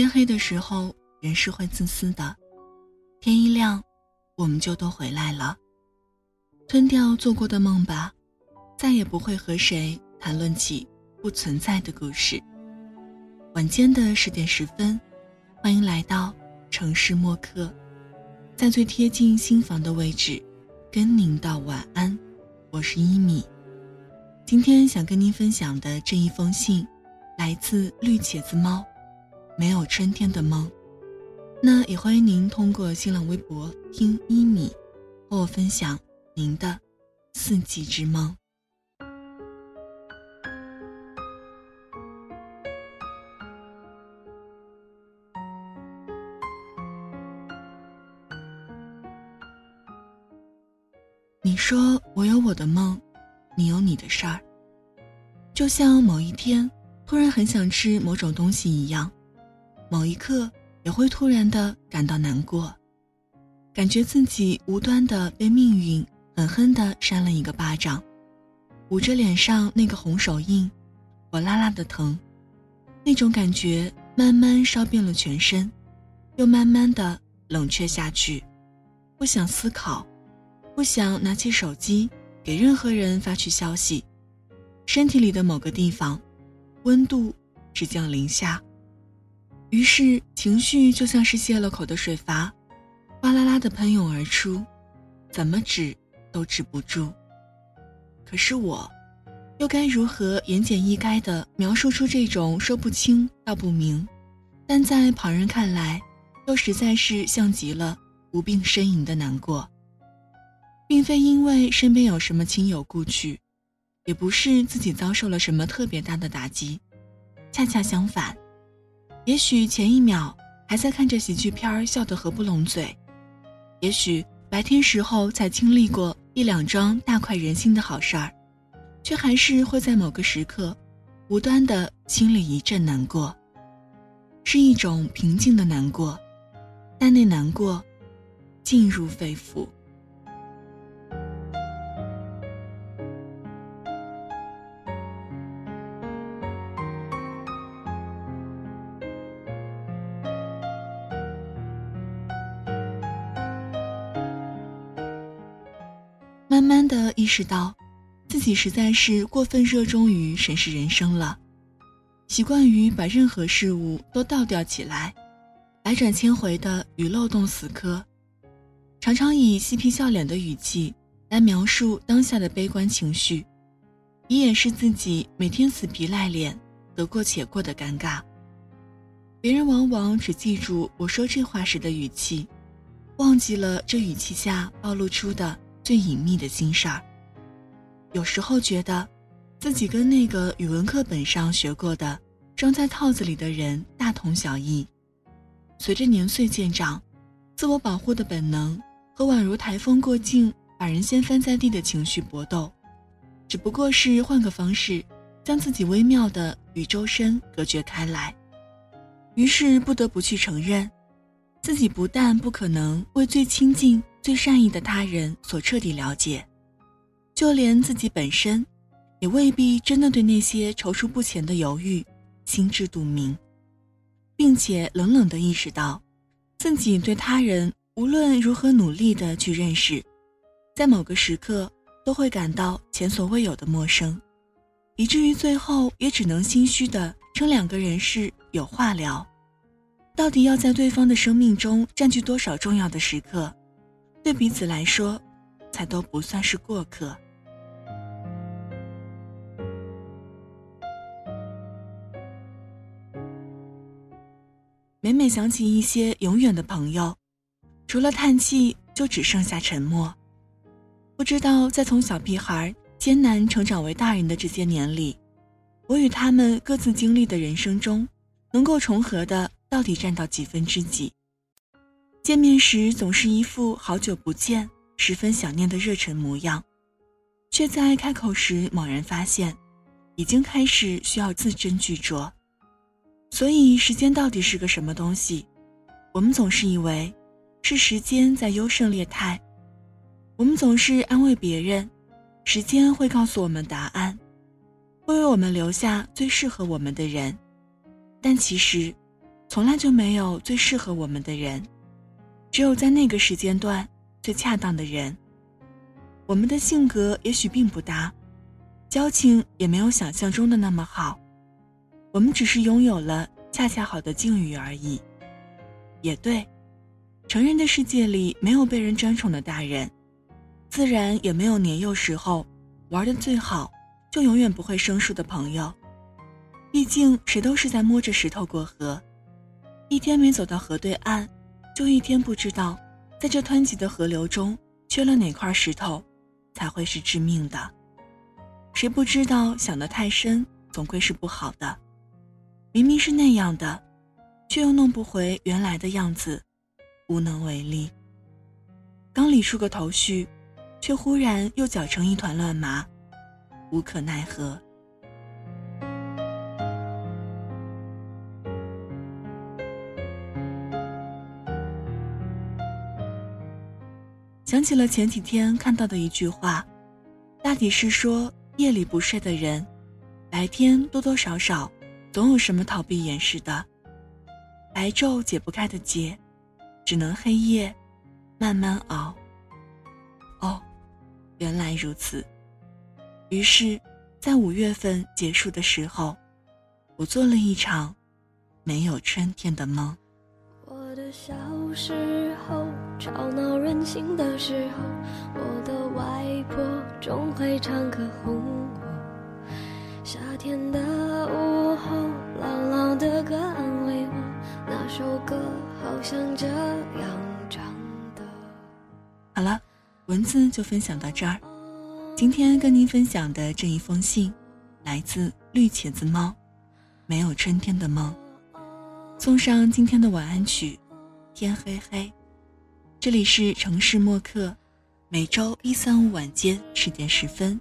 天黑的时候，人是会自私的；天一亮，我们就都回来了。吞掉做过的梦吧，再也不会和谁谈论起不存在的故事。晚间的十点十分，欢迎来到城市默客，在最贴近心房的位置，跟您道晚安。我是一米，今天想跟您分享的这一封信，来自绿茄子猫。没有春天的梦，那也欢迎您通过新浪微博听一米，和我分享您的四季之梦。你说我有我的梦，你有你的事儿，就像某一天突然很想吃某种东西一样。某一刻，也会突然的感到难过，感觉自己无端的被命运狠狠的扇了一个巴掌，捂着脸上那个红手印，火辣辣的疼，那种感觉慢慢烧遍了全身，又慢慢的冷却下去，不想思考，不想拿起手机给任何人发去消息，身体里的某个地方，温度只降零下。于是情绪就像是泄了口的水阀，哗啦啦的喷涌而出，怎么止都止不住。可是我，又该如何言简意赅的描述出这种说不清道不明，但在旁人看来，又实在是像极了无病呻吟的难过？并非因为身边有什么亲友故去，也不是自己遭受了什么特别大的打击，恰恰相反。也许前一秒还在看着喜剧片笑得合不拢嘴，也许白天时候才经历过一两桩大快人心的好事儿，却还是会在某个时刻，无端的心里一阵难过。是一种平静的难过，但那难过，进入肺腑。慢慢的意识到，自己实在是过分热衷于审视人生了，习惯于把任何事物都倒吊起来，百转千回的与漏洞死磕，常常以嬉皮笑脸的语气来描述当下的悲观情绪，以掩饰自己每天死皮赖脸、得过且过的尴尬。别人往往只记住我说这话时的语气，忘记了这语气下暴露出的。最隐秘的心事儿，有时候觉得，自己跟那个语文课本上学过的装在套子里的人大同小异。随着年岁渐长，自我保护的本能和宛如台风过境把人掀翻在地的情绪搏斗，只不过是换个方式，将自己微妙的与周身隔绝开来。于是不得不去承认，自己不但不可能为最亲近。最善意的他人所彻底了解，就连自己本身，也未必真的对那些踌躇不前的犹豫心知肚明，并且冷冷的意识到，自己对他人无论如何努力的去认识，在某个时刻都会感到前所未有的陌生，以至于最后也只能心虚的称两个人是有话聊。到底要在对方的生命中占据多少重要的时刻？对彼此来说，才都不算是过客。每每想起一些永远的朋友，除了叹气，就只剩下沉默。不知道在从小屁孩艰难成长为大人的这些年里，我与他们各自经历的人生中，能够重合的到底占到几分之几？见面时总是一副好久不见、十分想念的热忱模样，却在开口时猛然发现，已经开始需要字斟句酌。所以，时间到底是个什么东西？我们总是以为是时间在优胜劣汰，我们总是安慰别人，时间会告诉我们答案，会为我们留下最适合我们的人。但其实，从来就没有最适合我们的人，只有在那个时间段最恰当的人。我们的性格也许并不搭，交情也没有想象中的那么好，我们只是拥有了恰恰好的境遇而已。也对，成人的世界里没有被人专宠的大人，自然也没有年幼时候玩的最好就永远不会生疏的朋友。毕竟谁都是在摸着石头过河。一天没走到河对岸，就一天不知道，在这湍急的河流中缺了哪块石头，才会是致命的。谁不知道想得太深，总归是不好的。明明是那样的，却又弄不回原来的样子，无能为力。刚理出个头绪，却忽然又搅成一团乱麻，无可奈何。想起了前几天看到的一句话，大抵是说夜里不睡的人，白天多多少少总有什么逃避掩饰的，白昼解不开的结，只能黑夜慢慢熬。哦，原来如此。于是，在五月份结束的时候，我做了一场没有春天的梦。我的小时候。吵闹任性的时候，我的外婆总会唱歌哄我。夏天的午后，姥姥的歌安慰我，那首歌好像这样唱的。好了，文字就分享到这儿。今天跟您分享的这一封信，来自绿茄子猫，没有春天的梦。送上今天的晚安曲，天黑黑。这里是城市默客，每周一、三、五晚间十点十分，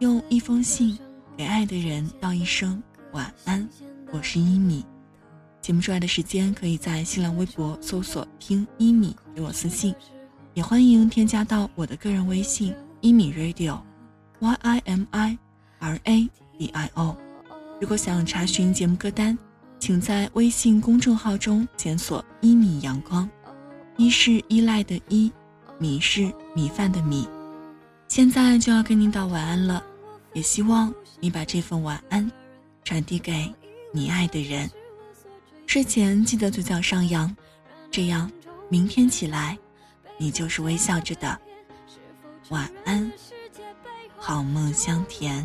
用一封信给爱的人道一声晚安。我是一米，节目出来的时间可以在新浪微博搜索“听一米”给我私信，也欢迎添加到我的个人微信“一米 radio”，y i m i r a d i o。如果想查询节目歌单，请在微信公众号中检索“一米阳光”。一是依赖的依，米是米饭的米。现在就要跟您道晚安了，也希望你把这份晚安传递给你爱的人。睡前记得嘴角上扬，这样明天起来你就是微笑着的。晚安，好梦香甜。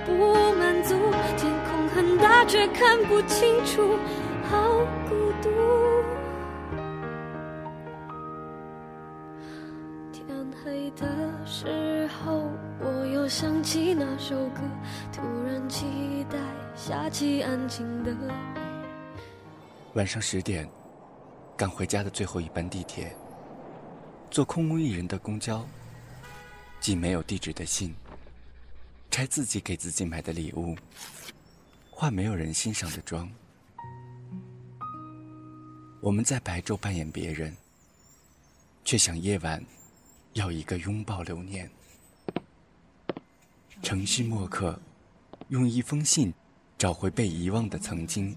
不。却看不清楚，好孤独。天黑的时候，我又想起那首歌，突然期待下起安静的。晚上十点，赶回家的最后一班地铁，坐空无一人的公交，寄没有地址的信，拆自己给自己买的礼物。化没有人欣赏的妆，我们在白昼扮演别人，却想夜晚要一个拥抱留念。城市墨客，用一封信找回被遗忘的曾经。